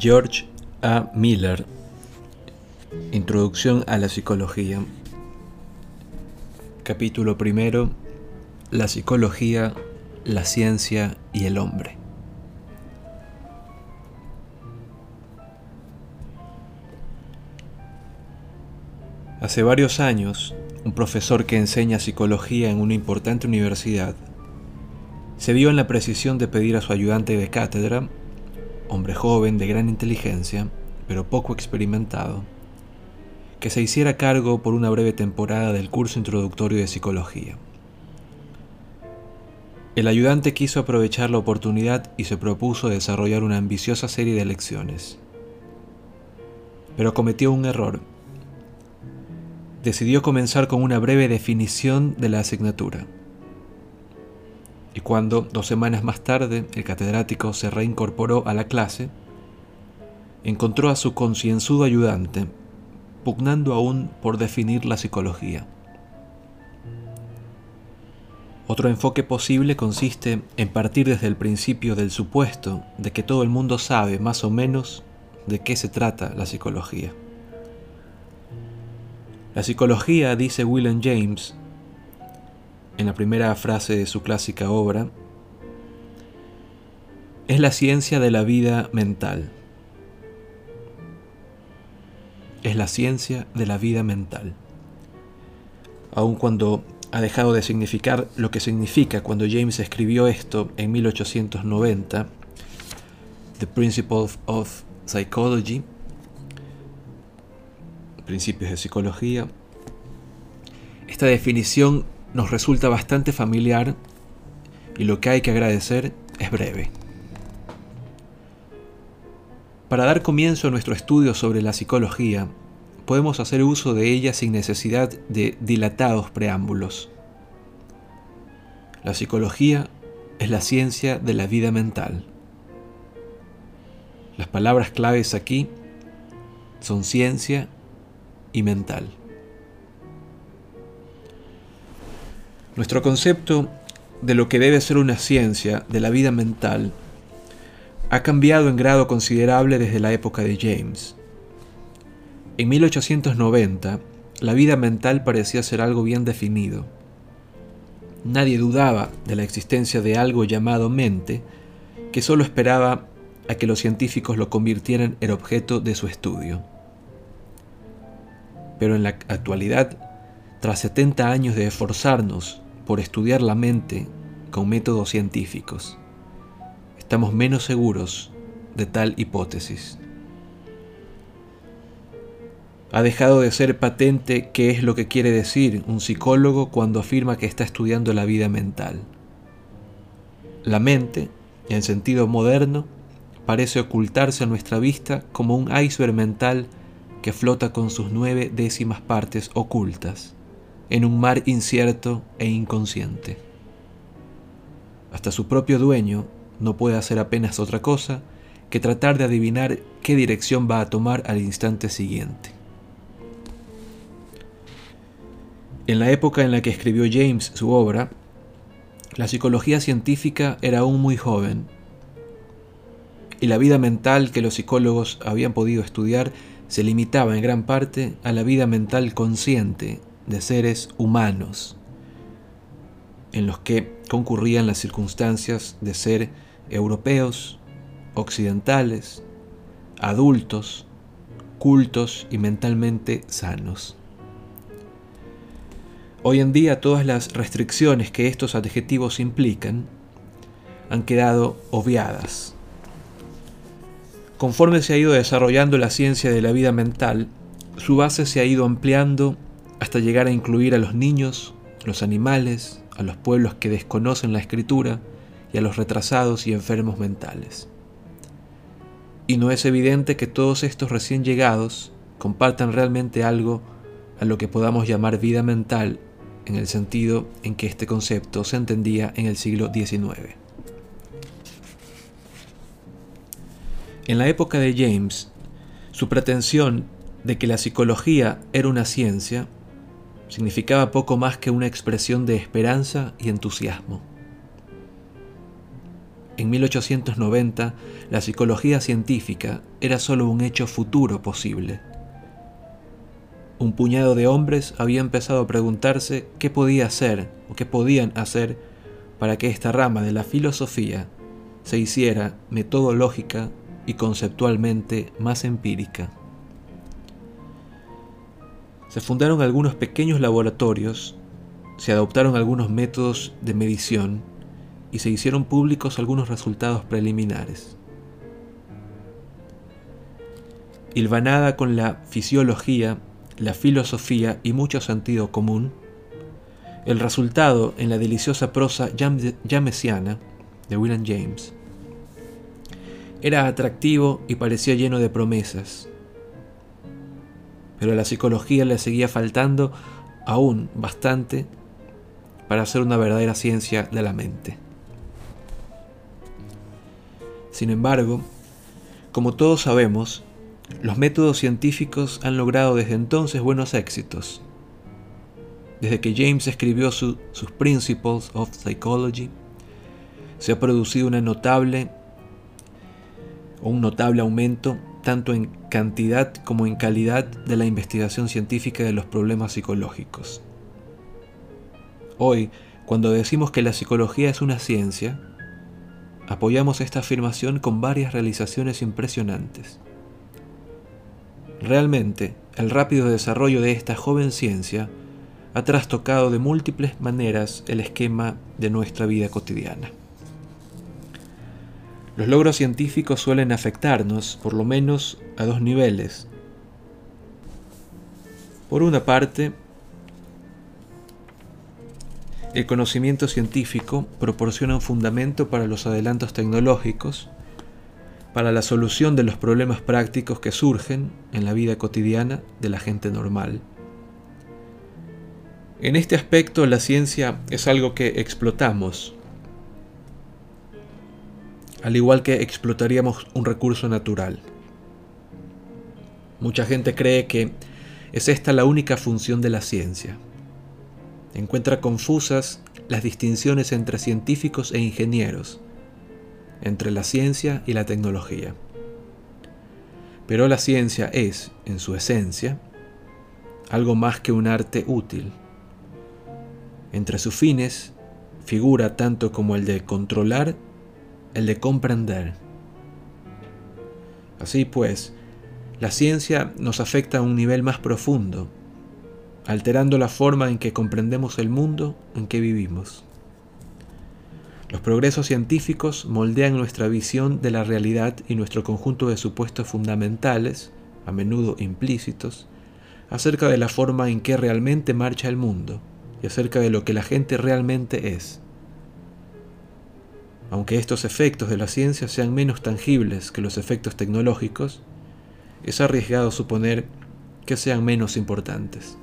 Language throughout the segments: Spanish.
George A. Miller. Introducción a la psicología. Capítulo primero La psicología, la ciencia y el hombre. Hace varios años, un profesor que enseña psicología en una importante universidad se vio en la precisión de pedir a su ayudante de cátedra hombre joven de gran inteligencia, pero poco experimentado, que se hiciera cargo por una breve temporada del curso introductorio de psicología. El ayudante quiso aprovechar la oportunidad y se propuso desarrollar una ambiciosa serie de lecciones. Pero cometió un error. Decidió comenzar con una breve definición de la asignatura y cuando, dos semanas más tarde, el catedrático se reincorporó a la clase, encontró a su concienzudo ayudante pugnando aún por definir la psicología. Otro enfoque posible consiste en partir desde el principio del supuesto de que todo el mundo sabe más o menos de qué se trata la psicología. La psicología, dice William James, en la primera frase de su clásica obra, es la ciencia de la vida mental. Es la ciencia de la vida mental. Aun cuando ha dejado de significar lo que significa cuando James escribió esto en 1890, The Principles of Psychology, Principios de Psicología, esta definición nos resulta bastante familiar y lo que hay que agradecer es breve. Para dar comienzo a nuestro estudio sobre la psicología, podemos hacer uso de ella sin necesidad de dilatados preámbulos. La psicología es la ciencia de la vida mental. Las palabras claves aquí son ciencia y mental. Nuestro concepto de lo que debe ser una ciencia de la vida mental ha cambiado en grado considerable desde la época de James. En 1890, la vida mental parecía ser algo bien definido. Nadie dudaba de la existencia de algo llamado mente, que solo esperaba a que los científicos lo convirtieran en objeto de su estudio. Pero en la actualidad, tras 70 años de esforzarnos por estudiar la mente con métodos científicos. Estamos menos seguros de tal hipótesis. Ha dejado de ser patente qué es lo que quiere decir un psicólogo cuando afirma que está estudiando la vida mental. La mente, en sentido moderno, parece ocultarse a nuestra vista como un iceberg mental que flota con sus nueve décimas partes ocultas en un mar incierto e inconsciente. Hasta su propio dueño no puede hacer apenas otra cosa que tratar de adivinar qué dirección va a tomar al instante siguiente. En la época en la que escribió James su obra, la psicología científica era aún muy joven y la vida mental que los psicólogos habían podido estudiar se limitaba en gran parte a la vida mental consciente de seres humanos, en los que concurrían las circunstancias de ser europeos, occidentales, adultos, cultos y mentalmente sanos. Hoy en día todas las restricciones que estos adjetivos implican han quedado obviadas. Conforme se ha ido desarrollando la ciencia de la vida mental, su base se ha ido ampliando hasta llegar a incluir a los niños, los animales, a los pueblos que desconocen la escritura y a los retrasados y enfermos mentales. Y no es evidente que todos estos recién llegados compartan realmente algo a lo que podamos llamar vida mental en el sentido en que este concepto se entendía en el siglo XIX. En la época de James, su pretensión de que la psicología era una ciencia significaba poco más que una expresión de esperanza y entusiasmo. en 1890 la psicología científica era solo un hecho futuro posible. Un puñado de hombres había empezado a preguntarse qué podía hacer o qué podían hacer para que esta rama de la filosofía se hiciera metodológica y conceptualmente más empírica. Se fundaron algunos pequeños laboratorios, se adoptaron algunos métodos de medición y se hicieron públicos algunos resultados preliminares. Hilvanada con la fisiología, la filosofía y mucho sentido común, el resultado en la deliciosa prosa jamesiana de William James era atractivo y parecía lleno de promesas. Pero a la psicología le seguía faltando aún bastante para ser una verdadera ciencia de la mente. Sin embargo, como todos sabemos, los métodos científicos han logrado desde entonces buenos éxitos. Desde que James escribió sus Principles of Psychology, se ha producido una notable un notable aumento tanto en cantidad como en calidad de la investigación científica de los problemas psicológicos. Hoy, cuando decimos que la psicología es una ciencia, apoyamos esta afirmación con varias realizaciones impresionantes. Realmente, el rápido desarrollo de esta joven ciencia ha trastocado de múltiples maneras el esquema de nuestra vida cotidiana. Los logros científicos suelen afectarnos, por lo menos, a dos niveles. Por una parte, el conocimiento científico proporciona un fundamento para los adelantos tecnológicos, para la solución de los problemas prácticos que surgen en la vida cotidiana de la gente normal. En este aspecto la ciencia es algo que explotamos, al igual que explotaríamos un recurso natural. Mucha gente cree que es esta la única función de la ciencia, encuentra confusas las distinciones entre científicos e ingenieros, entre la ciencia y la tecnología. Pero la ciencia es, en su esencia, algo más que un arte útil. Entre sus fines figura tanto como el de controlar, el de comprender. Así pues, la ciencia nos afecta a un nivel más profundo, alterando la forma en que comprendemos el mundo en que vivimos. Los progresos científicos moldean nuestra visión de la realidad y nuestro conjunto de supuestos fundamentales, a menudo implícitos, acerca de la forma en que realmente marcha el mundo y acerca de lo que la gente realmente es. Aunque estos efectos de la ciencia sean menos tangibles que los efectos tecnológicos, es arriesgado suponer que sean menos importantes.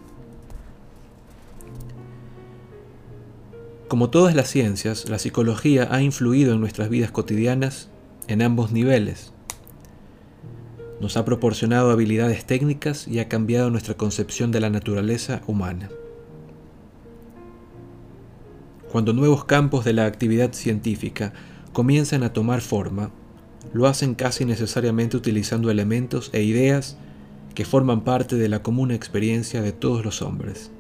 Como todas las ciencias, la psicología ha influido en nuestras vidas cotidianas en ambos niveles. Nos ha proporcionado habilidades técnicas y ha cambiado nuestra concepción de la naturaleza humana. Cuando nuevos campos de la actividad científica comienzan a tomar forma, lo hacen casi necesariamente utilizando elementos e ideas que forman parte de la común experiencia de todos los hombres.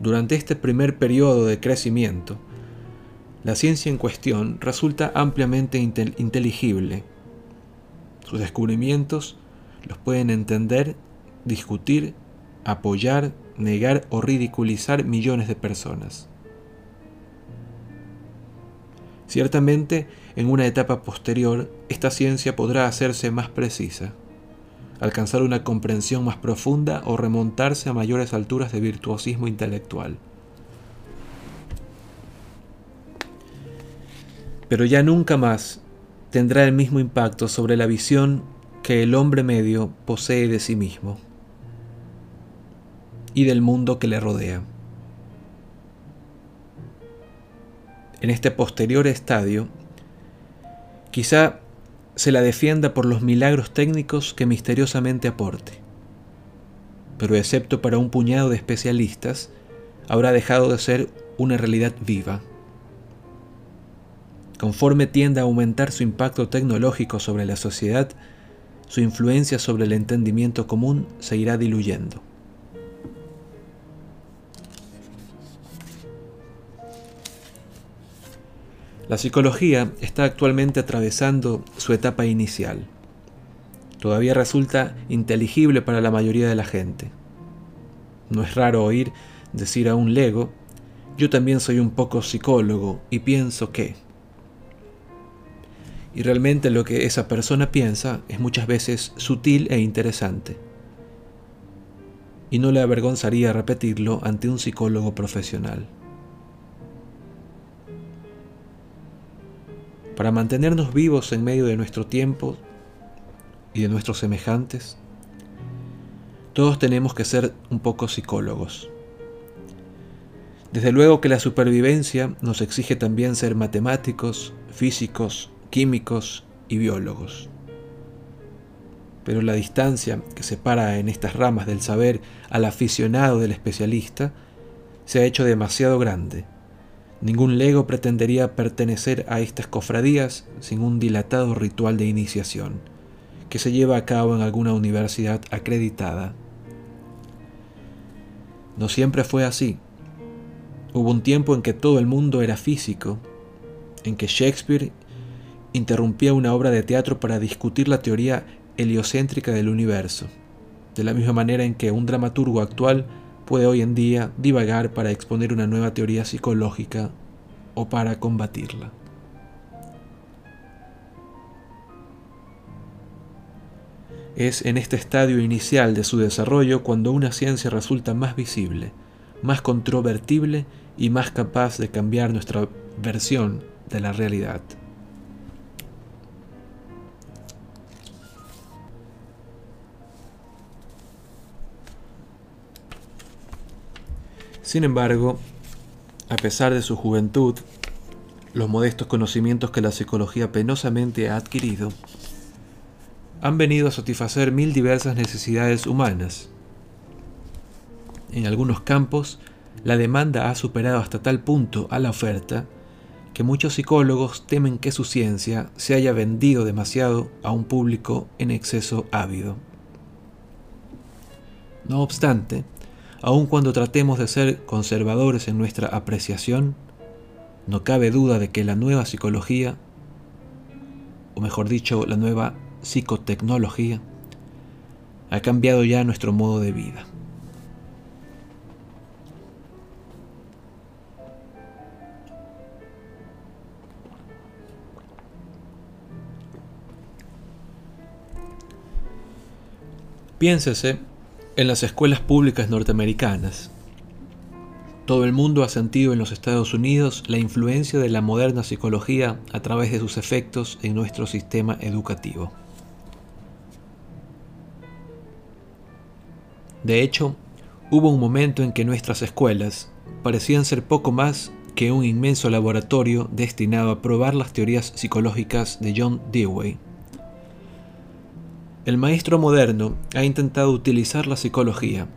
Durante este primer periodo de crecimiento, la ciencia en cuestión resulta ampliamente inteligible. Sus descubrimientos los pueden entender, discutir, apoyar, negar o ridiculizar millones de personas. Ciertamente, en una etapa posterior, esta ciencia podrá hacerse más precisa alcanzar una comprensión más profunda o remontarse a mayores alturas de virtuosismo intelectual. Pero ya nunca más tendrá el mismo impacto sobre la visión que el hombre medio posee de sí mismo y del mundo que le rodea. En este posterior estadio, quizá se la defienda por los milagros técnicos que misteriosamente aporte. Pero excepto para un puñado de especialistas, habrá dejado de ser una realidad viva. Conforme tienda a aumentar su impacto tecnológico sobre la sociedad, su influencia sobre el entendimiento común se irá diluyendo. La psicología está actualmente atravesando su etapa inicial. Todavía resulta inteligible para la mayoría de la gente. No es raro oír decir a un lego, yo también soy un poco psicólogo y pienso que... Y realmente lo que esa persona piensa es muchas veces sutil e interesante. Y no le avergonzaría repetirlo ante un psicólogo profesional. Para mantenernos vivos en medio de nuestro tiempo y de nuestros semejantes, todos tenemos que ser un poco psicólogos. Desde luego que la supervivencia nos exige también ser matemáticos, físicos, químicos y biólogos. Pero la distancia que separa en estas ramas del saber al aficionado del especialista se ha hecho demasiado grande. Ningún lego pretendería pertenecer a estas cofradías sin un dilatado ritual de iniciación, que se lleva a cabo en alguna universidad acreditada. No siempre fue así. Hubo un tiempo en que todo el mundo era físico, en que Shakespeare interrumpía una obra de teatro para discutir la teoría heliocéntrica del universo, de la misma manera en que un dramaturgo actual puede hoy en día divagar para exponer una nueva teoría psicológica o para combatirla. Es en este estadio inicial de su desarrollo cuando una ciencia resulta más visible, más controvertible y más capaz de cambiar nuestra versión de la realidad. Sin embargo, a pesar de su juventud, los modestos conocimientos que la psicología penosamente ha adquirido, han venido a satisfacer mil diversas necesidades humanas. En algunos campos, la demanda ha superado hasta tal punto a la oferta que muchos psicólogos temen que su ciencia se haya vendido demasiado a un público en exceso ávido. No obstante, aun cuando tratemos de ser conservadores en nuestra apreciación, no cabe duda de que la nueva psicología, o mejor dicho, la nueva psicotecnología, ha cambiado ya nuestro modo de vida. Piénsese en las escuelas públicas norteamericanas. Todo el mundo ha sentido en los Estados Unidos la influencia de la moderna psicología a través de sus efectos en nuestro sistema educativo. De hecho, hubo un momento en que nuestras escuelas parecían ser poco más que un inmenso laboratorio destinado a probar las teorías psicológicas de John Dewey el maestro moderno ha intentado utilizar la psicología.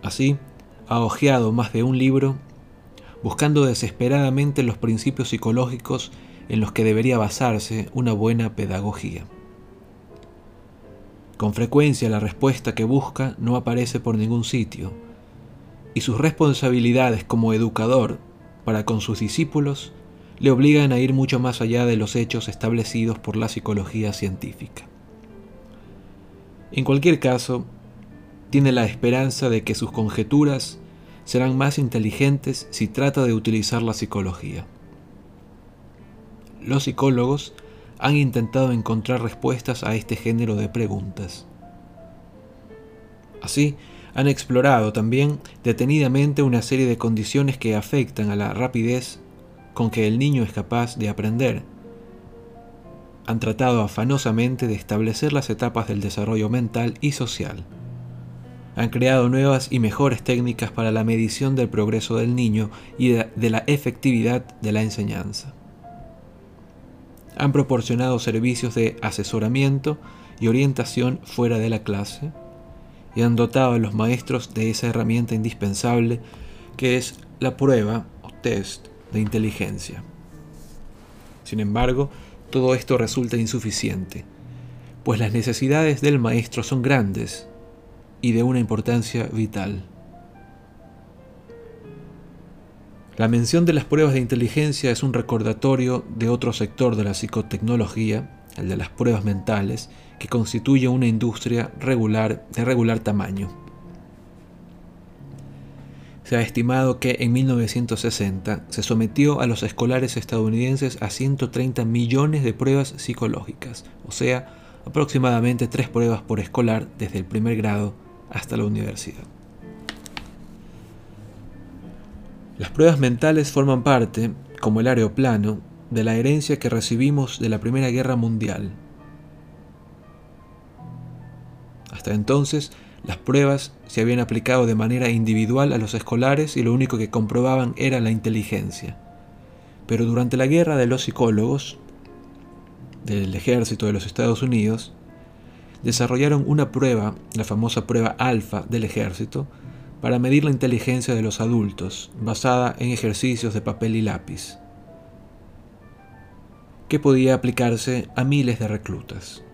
Así, ha hojeado más de un libro buscando desesperadamente los principios psicológicos en los que debería basarse una buena pedagogía. Con frecuencia la respuesta que busca no aparece por ningún sitio, y sus responsabilidades como educador para con sus discípulos le obligan a ir mucho más allá de los hechos establecidos por la psicología científica. En cualquier caso, tiene la esperanza de que sus conjeturas serán más inteligentes si trata de utilizar la psicología. Los psicólogos han intentado encontrar respuestas a este género de preguntas. Así, han explorado también detenidamente una serie de condiciones que afectan a la rapidez con que el niño es capaz de aprender han tratado afanosamente de establecer las etapas del desarrollo mental y social. Han creado nuevas y mejores técnicas para la medición del progreso del niño y de la efectividad de la enseñanza. Han proporcionado servicios de asesoramiento y orientación fuera de la clase y han dotado a los maestros de esa herramienta indispensable que es la prueba o test de inteligencia. Sin embargo, todo esto resulta insuficiente, pues las necesidades del maestro son grandes y de una importancia vital. La mención de las pruebas de inteligencia es un recordatorio de otro sector de la psicotecnología, el de las pruebas mentales, que constituye una industria regular de regular tamaño. Se ha estimado que en 1960 se sometió a los escolares estadounidenses a 130 millones de pruebas psicológicas, o sea, aproximadamente tres pruebas por escolar desde el primer grado hasta la universidad. Las pruebas mentales forman parte, como el aeroplano, de la herencia que recibimos de la Primera Guerra Mundial. Hasta entonces, las pruebas se habían aplicado de manera individual a los escolares y lo único que comprobaban era la inteligencia. Pero durante la guerra de los psicólogos, del ejército de los Estados Unidos, desarrollaron una prueba, la famosa prueba alfa del ejército, para medir la inteligencia de los adultos, basada en ejercicios de papel y lápiz, que podía aplicarse a miles de reclutas.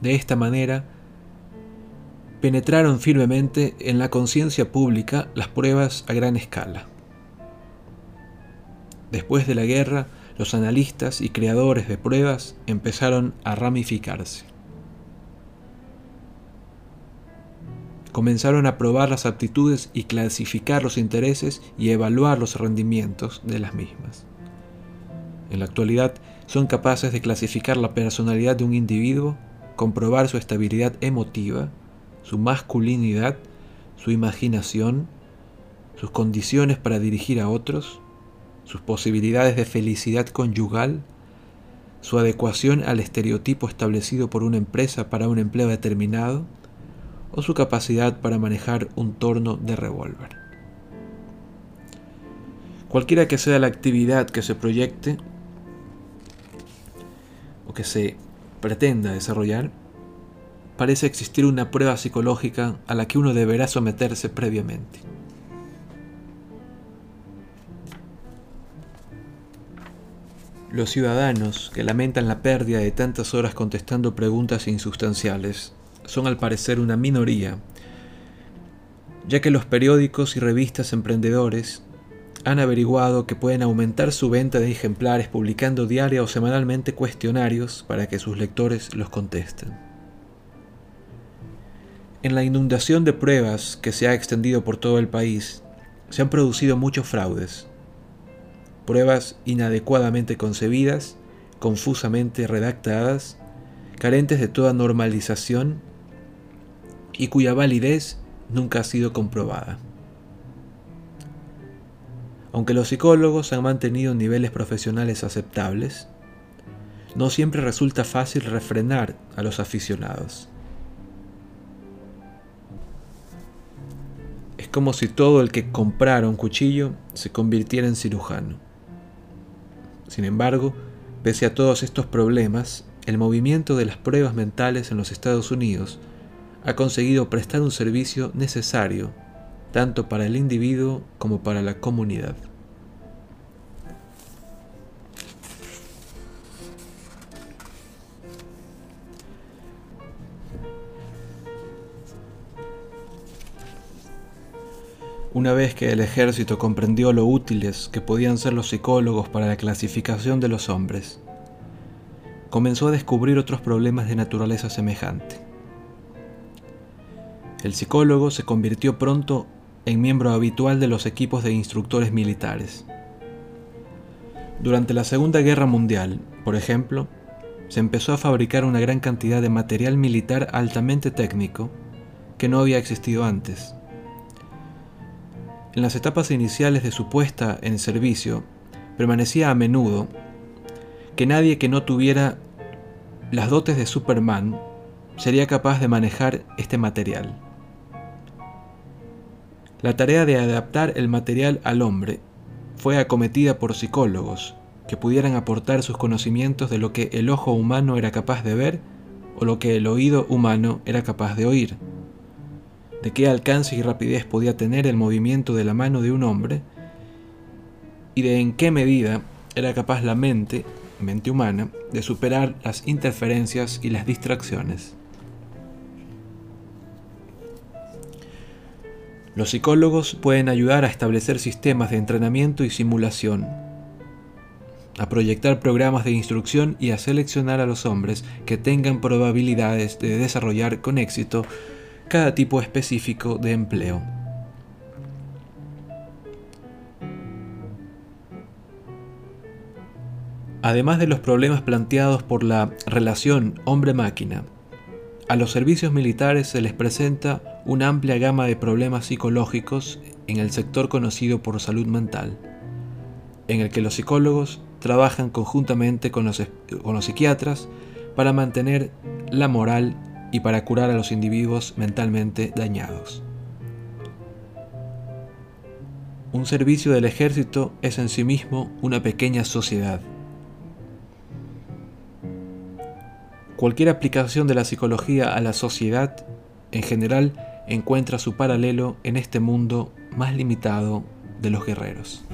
De esta manera, penetraron firmemente en la conciencia pública las pruebas a gran escala. Después de la guerra, los analistas y creadores de pruebas empezaron a ramificarse. Comenzaron a probar las aptitudes y clasificar los intereses y evaluar los rendimientos de las mismas. En la actualidad son capaces de clasificar la personalidad de un individuo, comprobar su estabilidad emotiva, su masculinidad, su imaginación, sus condiciones para dirigir a otros, sus posibilidades de felicidad conyugal, su adecuación al estereotipo establecido por una empresa para un empleo determinado, o su capacidad para manejar un torno de revólver. Cualquiera que sea la actividad que se proyecte o que se pretenda desarrollar, parece existir una prueba psicológica a la que uno deberá someterse previamente. Los ciudadanos que lamentan la pérdida de tantas horas contestando preguntas insustanciales son al parecer una minoría, ya que los periódicos y revistas emprendedores han averiguado que pueden aumentar su venta de ejemplares publicando diaria o semanalmente cuestionarios para que sus lectores los contesten. En la inundación de pruebas que se ha extendido por todo el país, se han producido muchos fraudes. Pruebas inadecuadamente concebidas, confusamente redactadas, carentes de toda normalización y cuya validez nunca ha sido comprobada. Aunque los psicólogos han mantenido niveles profesionales aceptables, no siempre resulta fácil refrenar a los aficionados. Como si todo el que comprara un cuchillo se convirtiera en cirujano. Sin embargo, pese a todos estos problemas, el movimiento de las pruebas mentales en los Estados Unidos ha conseguido prestar un servicio necesario tanto para el individuo como para la comunidad. Una vez que el ejército comprendió lo útiles que podían ser los psicólogos para la clasificación de los hombres, comenzó a descubrir otros problemas de naturaleza semejante. El psicólogo se convirtió pronto en miembro habitual de los equipos de instructores militares. Durante la Segunda Guerra Mundial, por ejemplo, se empezó a fabricar una gran cantidad de material militar altamente técnico que no había existido antes en las etapas iniciales de su puesta en servicio, permanecía a menudo que nadie que no tuviera las dotes de Superman sería capaz de manejar este material. La tarea de adaptar el material al hombre fue acometida por psicólogos que pudieran aportar sus conocimientos de lo que el ojo humano era capaz de ver o lo que el oído humano era capaz de oír de qué alcance y rapidez podía tener el movimiento de la mano de un hombre y de en qué medida era capaz la mente, mente humana, de superar las interferencias y las distracciones. Los psicólogos pueden ayudar a establecer sistemas de entrenamiento y simulación, a proyectar programas de instrucción y a seleccionar a los hombres que tengan probabilidades de desarrollar con éxito cada tipo específico de empleo. Además de los problemas planteados por la relación hombre-máquina, a los servicios militares se les presenta una amplia gama de problemas psicológicos en el sector conocido por salud mental, en el que los psicólogos trabajan conjuntamente con los, con los psiquiatras para mantener la moral y para curar a los individuos mentalmente dañados. Un servicio del ejército es en sí mismo una pequeña sociedad Cualquier aplicación de la psicología a la sociedad, en general, encuentra su paralelo en este mundo más limitado de los guerreros.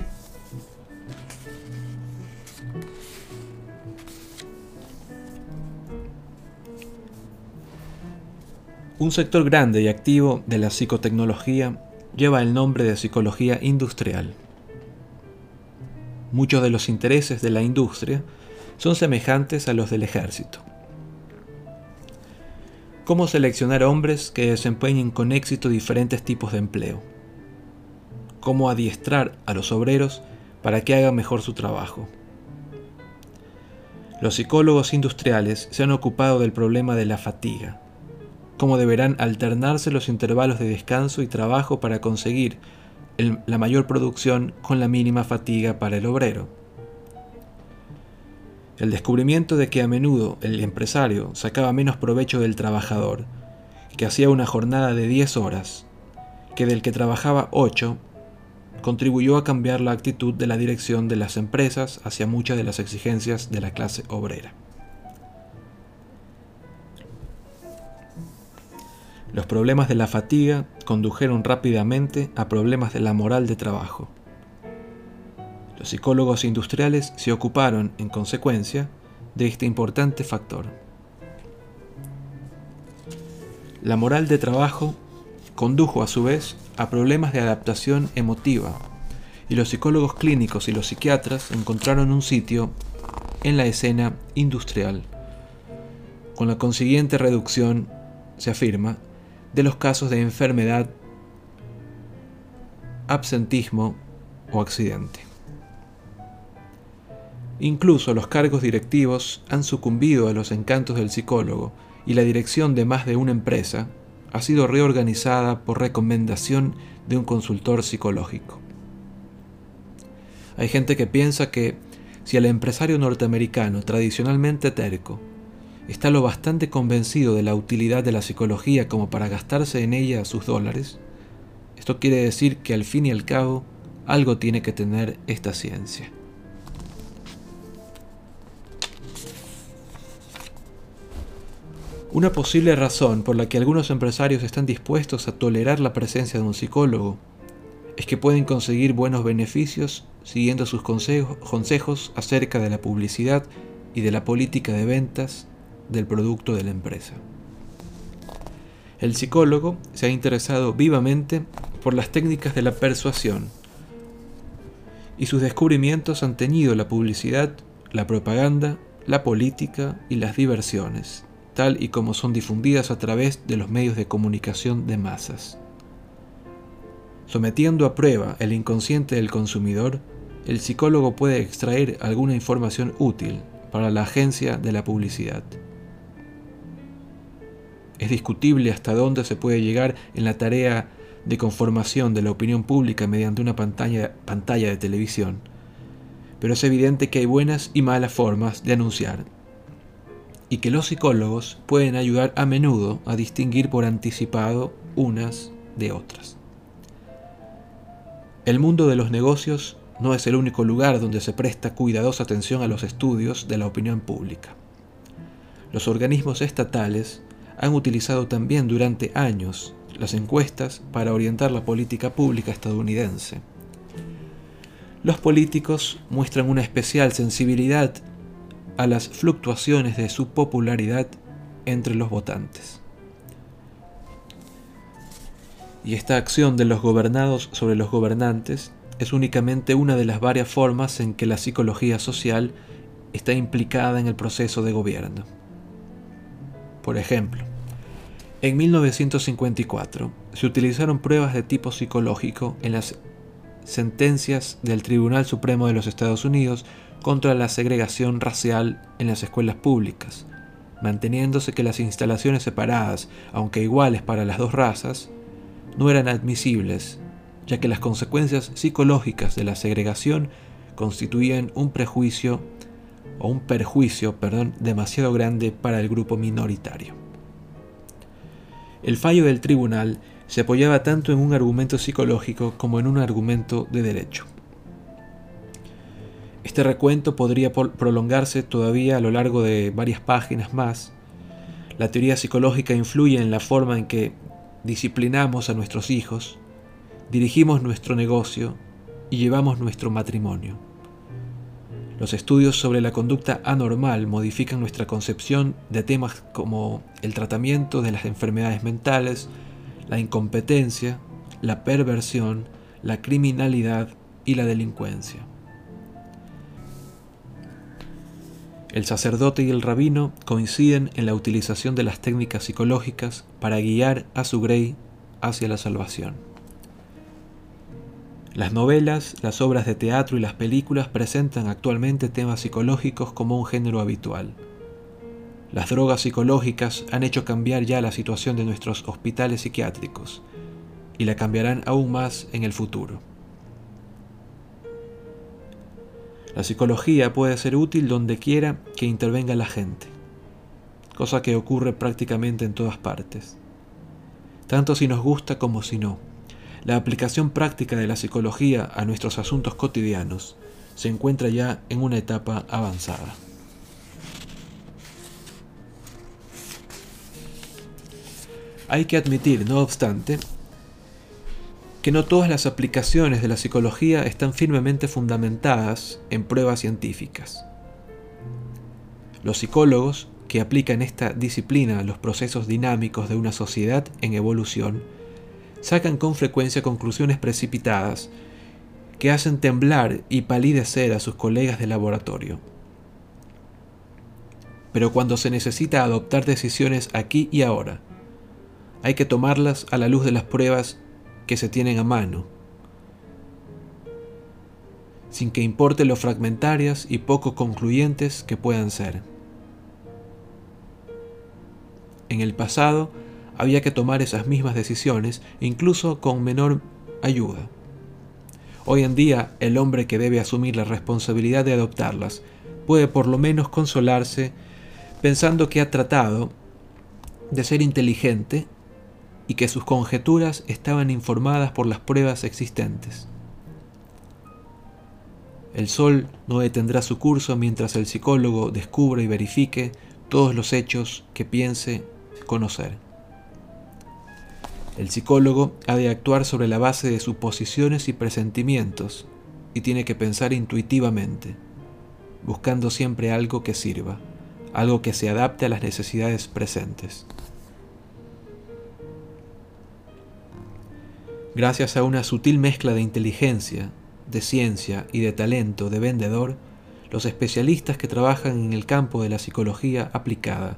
Un sector grande y activo de la psicotecnología lleva el nombre de psicología industrial. Muchos de los intereses de la industria son semejantes a los del ejército cómo seleccionar hombres que desempeñen con éxito diferentes tipos de empleo, cómo adiestrar a los obreros para que hagan mejor su trabajo. Los psicólogos industriales se han ocupado del problema de la fatiga, cómo deberán alternarse los intervalos de descanso y trabajo para conseguir la mayor producción con la mínima fatiga para el obrero el descubrimiento de que a menudo el empresario sacaba menos provecho del trabajador, que hacía una jornada de 10 horas, que del que trabajaba 8, contribuyó a cambiar la actitud de la dirección de las empresas hacia muchas de las exigencias de la clase obrera. Los problemas de la fatiga condujeron rápidamente a problemas de la moral de trabajo. Los psicólogos industriales se ocuparon, en consecuencia, de este importante factor. La moral de trabajo condujo a su vez a problemas de adaptación emotiva, y los psicólogos clínicos y los psiquiatras encontraron un sitio en la escena industrial, con la consiguiente reducción, se afirma, de los casos de enfermedad, absentismo o accidente. Incluso los cargos directivos han sucumbido a los encantos del psicólogo y la dirección de más de una empresa ha sido reorganizada por recomendación de un consultor psicológico. Hay gente que piensa que si el empresario norteamericano tradicionalmente terco está lo bastante convencido de la utilidad de la psicología como para gastarse en ella sus dólares, esto quiere decir que al fin y al cabo algo tiene que tener esta ciencia. Una posible razón por la que algunos empresarios están dispuestos a tolerar la presencia de un psicólogo es que pueden conseguir buenos beneficios siguiendo sus consejos, acerca de la publicidad y de la política de ventas del producto de la empresa. El psicólogo se ha interesado vivamente por las técnicas de la persuasión y sus descubrimientos han tenido la publicidad, la propaganda, la política y las diversiones tal y como son difundidas a través de los medios de comunicación de masas. Sometiendo a prueba el inconsciente del consumidor, el psicólogo puede extraer alguna información útil para la agencia de la publicidad. Es discutible hasta dónde se puede llegar en la tarea de conformación de la opinión pública mediante una pantalla, pantalla de televisión, pero es evidente que hay buenas y malas formas de anunciar y que los psicólogos pueden ayudar a menudo a distinguir por anticipado unas de otras. El mundo de los negocios no es el único lugar donde se presta cuidadosa atención a los estudios de la opinión pública. Los organismos estatales han utilizado también durante años las encuestas para orientar la política pública estadounidense. los políticos muestran una especial sensibilidad a las fluctuaciones de su popularidad entre los votantes. Y esta acción de los gobernados sobre los gobernantes es únicamente una de las varias formas en que la psicología social está implicada en el proceso de gobierno. Por ejemplo, en 1954 se utilizaron pruebas de tipo psicológico en las sentencias del Tribunal Supremo de los Estados Unidos contra la segregación racial en las escuelas públicas, manteniéndose que las instalaciones separadas, aunque iguales para las dos razas, no eran admisibles, ya que las consecuencias psicológicas de la segregación constituían un prejuicio o un perjuicio, perdón, demasiado grande para el grupo minoritario. El fallo del tribunal se apoyaba tanto en un argumento psicológico como en un argumento de derecho. Este recuento podría prolongarse todavía a lo largo de varias páginas más. La teoría psicológica influye en la forma en que disciplinamos a nuestros hijos, dirigimos nuestro negocio y llevamos nuestro matrimonio. Los estudios sobre la conducta anormal modifican nuestra concepción de temas como el tratamiento de las enfermedades mentales, la incompetencia, la perversión, la criminalidad y la delincuencia. El sacerdote y el rabino coinciden en la utilización de las técnicas psicológicas para guiar a su grey hacia la salvación. Las novelas, las obras de teatro y las películas presentan actualmente temas psicológicos como un género habitual. Las drogas psicológicas han hecho cambiar ya la situación de nuestros hospitales psiquiátricos y la cambiarán aún más en el futuro. La psicología puede ser útil donde quiera que intervenga la gente, cosa que ocurre prácticamente en todas partes, tanto si nos gusta como si no. La aplicación práctica de la psicología a nuestros asuntos cotidianos se encuentra ya en una etapa avanzada. Hay que admitir, no obstante, que no todas las aplicaciones de la psicología están firmemente fundamentadas en pruebas científicas. Los psicólogos que aplican esta disciplina a los procesos dinámicos de una sociedad en evolución sacan con frecuencia conclusiones precipitadas que hacen temblar y palidecer a sus colegas de laboratorio. Pero cuando se necesita adoptar decisiones aquí y ahora, hay que tomarlas a la luz de las pruebas que se tienen a mano, sin que importe lo fragmentarias y poco concluyentes que puedan ser. En el pasado había que tomar esas mismas decisiones, incluso con menor ayuda. Hoy en día el hombre que debe asumir la responsabilidad de adoptarlas puede por lo menos consolarse pensando que ha tratado de ser inteligente y que sus conjeturas estaban informadas por las pruebas existentes. El sol no detendrá su curso mientras el psicólogo descubra y verifique todos los hechos que piense conocer. El psicólogo ha de actuar sobre la base de suposiciones y presentimientos y tiene que pensar intuitivamente, buscando siempre algo que sirva, algo que se adapte a las necesidades presentes. Gracias a una sutil mezcla de inteligencia, de ciencia y de talento de vendedor, los especialistas que trabajan en el campo de la psicología aplicada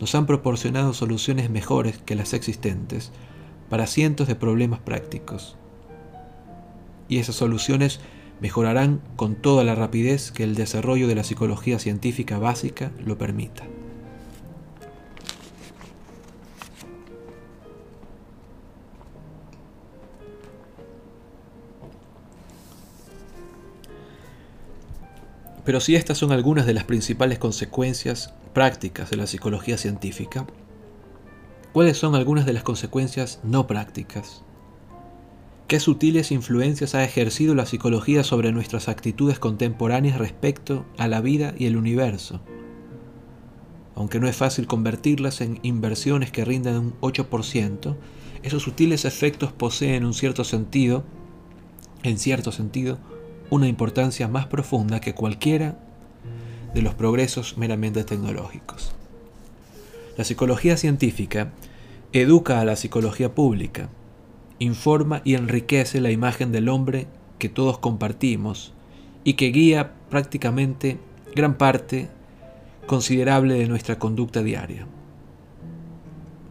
nos han proporcionado soluciones mejores que las existentes para cientos de problemas prácticos. Y esas soluciones mejorarán con toda la rapidez que el desarrollo de la psicología científica básica lo permita. Pero si estas son algunas de las principales consecuencias prácticas de la psicología científica, ¿cuáles son algunas de las consecuencias no prácticas? ¿Qué sutiles influencias ha ejercido la psicología sobre nuestras actitudes contemporáneas respecto a la vida y el universo? Aunque no es fácil convertirlas en inversiones que rindan un 8%, esos sutiles efectos poseen un cierto sentido, en cierto sentido, una importancia más profunda que cualquiera de los progresos meramente tecnológicos. La psicología científica educa a la psicología pública, informa y enriquece la imagen del hombre que todos compartimos y que guía prácticamente gran parte considerable de nuestra conducta diaria.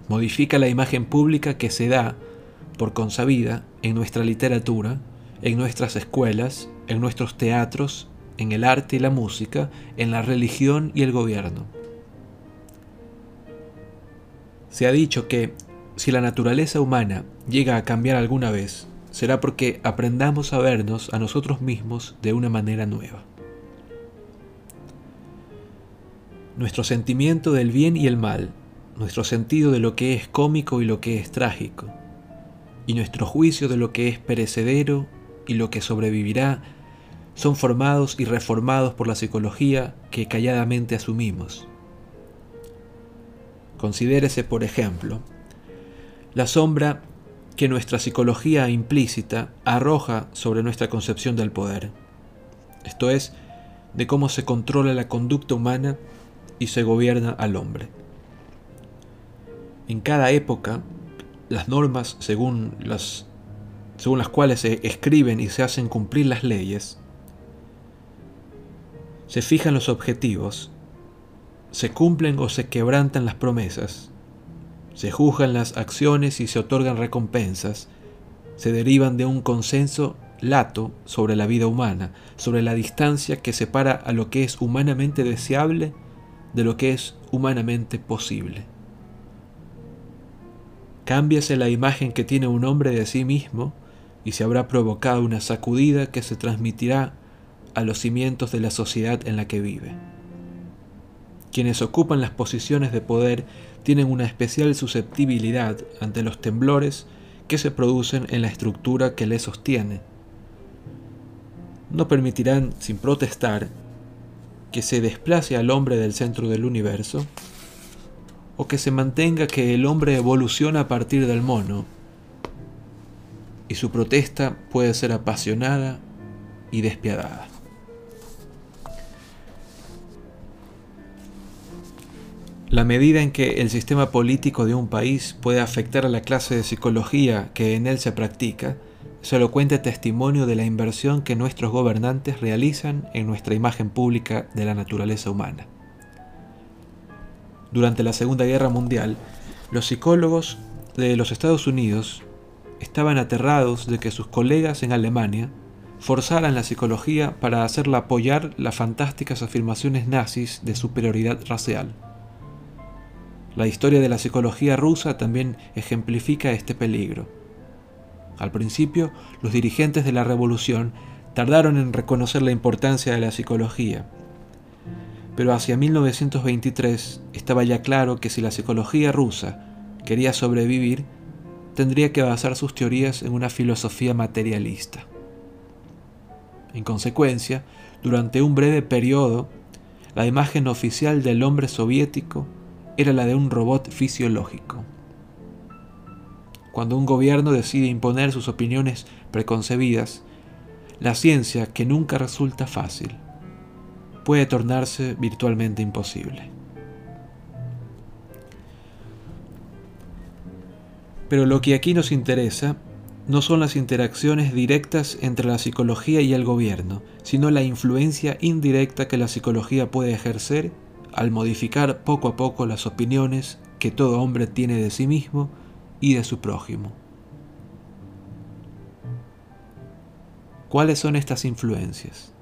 Modifica la imagen pública que se da por consabida en nuestra literatura, en nuestras escuelas, en nuestros teatros, en el arte y la música, en la religión y el gobierno. Se ha dicho que si la naturaleza humana llega a cambiar alguna vez, será porque aprendamos a vernos a nosotros mismos de una manera nueva. Nuestro sentimiento del bien y el mal, nuestro sentido de lo que es cómico y lo que es trágico, y nuestro juicio de lo que es perecedero y lo que sobrevivirá, son formados y reformados por la psicología que calladamente asumimos. Considérese, por ejemplo, la sombra que nuestra psicología implícita arroja sobre nuestra concepción del poder, esto es, de cómo se controla la conducta humana y se gobierna al hombre. En cada época, las normas según las, según las cuales se escriben y se hacen cumplir las leyes, se fijan los objetivos, se cumplen o se quebrantan las promesas, se juzgan las acciones y se otorgan recompensas, se derivan de un consenso lato sobre la vida humana, sobre la distancia que separa a lo que es humanamente deseable de lo que es humanamente posible. Cámbiase la imagen que tiene un hombre de sí mismo y se habrá provocado una sacudida que se transmitirá a los cimientos de la sociedad en la que vive. Quienes ocupan las posiciones de poder tienen una especial susceptibilidad ante los temblores que se producen en la estructura que les sostiene. No permitirán, sin protestar, que se desplace al hombre del centro del universo, o que se mantenga que el hombre evoluciona a partir del mono, y su protesta puede ser apasionada y despiadada. La medida en que el sistema político de un país puede afectar a la clase de psicología que en él se practica, solo cuenta testimonio de la inversión que nuestros gobernantes realizan en nuestra imagen pública de la naturaleza humana. Durante la Segunda Guerra Mundial, los psicólogos de los Estados Unidos estaban aterrados de que sus colegas en Alemania forzaran la psicología para hacerla apoyar las fantásticas afirmaciones nazis de superioridad racial. La historia de la psicología rusa también ejemplifica este peligro. Al principio, los dirigentes de la revolución tardaron en reconocer la importancia de la psicología, pero hacia 1923 estaba ya claro que si la psicología rusa quería sobrevivir, tendría que basar sus teorías en una filosofía materialista. En consecuencia, durante un breve periodo, la imagen oficial del hombre soviético era la de un robot fisiológico. Cuando un gobierno decide imponer sus opiniones preconcebidas, la ciencia, que nunca resulta fácil, puede tornarse virtualmente imposible. Pero lo que aquí nos interesa no son las interacciones directas entre la psicología y el gobierno, sino la influencia indirecta que la psicología puede ejercer al modificar poco a poco las opiniones que todo hombre tiene de sí mismo y de su prójimo. ¿Cuáles son estas influencias?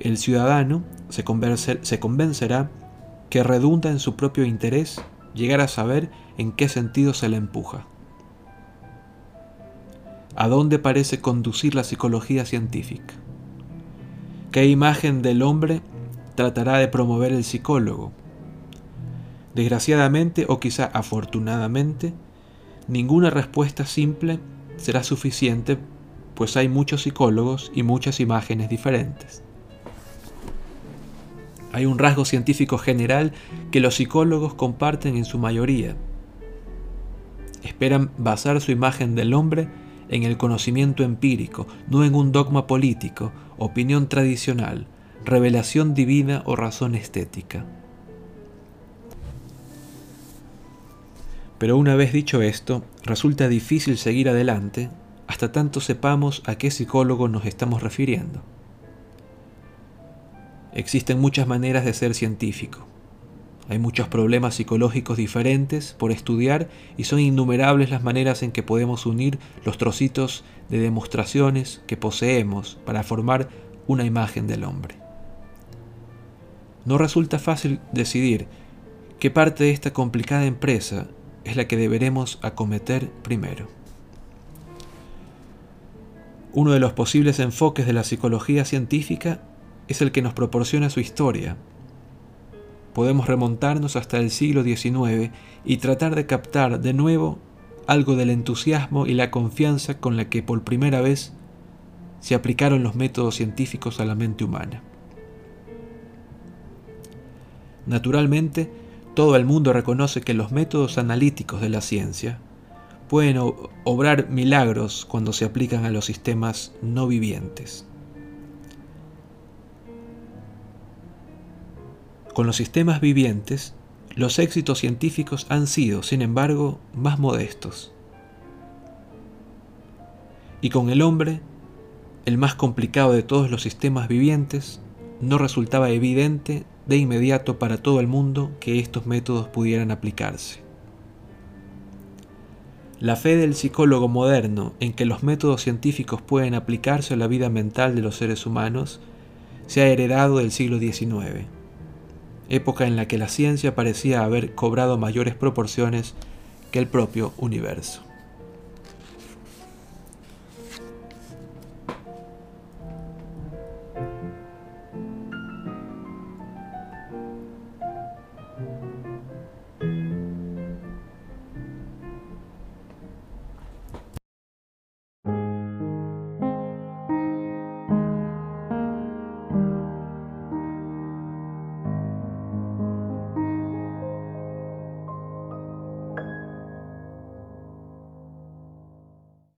El ciudadano se, convencerá que redunda en su propio interés llegar a saber en qué sentido se le empuja. ¿A dónde parece conducir la psicología científica? ¿Qué imagen del hombre tratará de promover el psicólogo? Desgraciadamente o quizá afortunadamente, ninguna respuesta simple será suficiente, pues hay muchos psicólogos y muchas imágenes diferentes. Hay un rasgo científico general que los psicólogos comparten en su mayoría. Esperan basar su imagen del hombre en el conocimiento empírico, no en un dogma político, opinión tradicional, revelación divina o razón estética. Pero una vez dicho esto, resulta difícil seguir adelante hasta tanto sepamos a qué psicólogo nos estamos refiriendo. Existen muchas maneras de ser científico. Hay muchos problemas psicológicos diferentes por estudiar y son innumerables las maneras en que podemos unir los trocitos de demostraciones que poseemos para formar una imagen del hombre. No resulta fácil decidir qué parte de esta complicada empresa es la que deberemos acometer primero. Uno de los posibles enfoques de la psicología científica es el que nos proporciona su historia. Podemos remontarnos hasta el siglo XIX y tratar de captar de nuevo algo del entusiasmo y la confianza con la que por primera vez se aplicaron los métodos científicos a la mente humana. Naturalmente, todo el mundo reconoce que los métodos analíticos de la ciencia pueden obrar milagros cuando se aplican a los sistemas no vivientes. Con los sistemas vivientes, los éxitos científicos han sido, sin embargo, más modestos. Y con el hombre, el más complicado de todos los sistemas vivientes, no resultaba evidente de inmediato para todo el mundo que estos métodos pudieran aplicarse. La fe del psicólogo moderno en que los métodos científicos pueden aplicarse a la vida mental de los seres humanos se ha heredado del siglo XIX, época en la que la ciencia parecía haber cobrado mayores proporciones que el propio universo.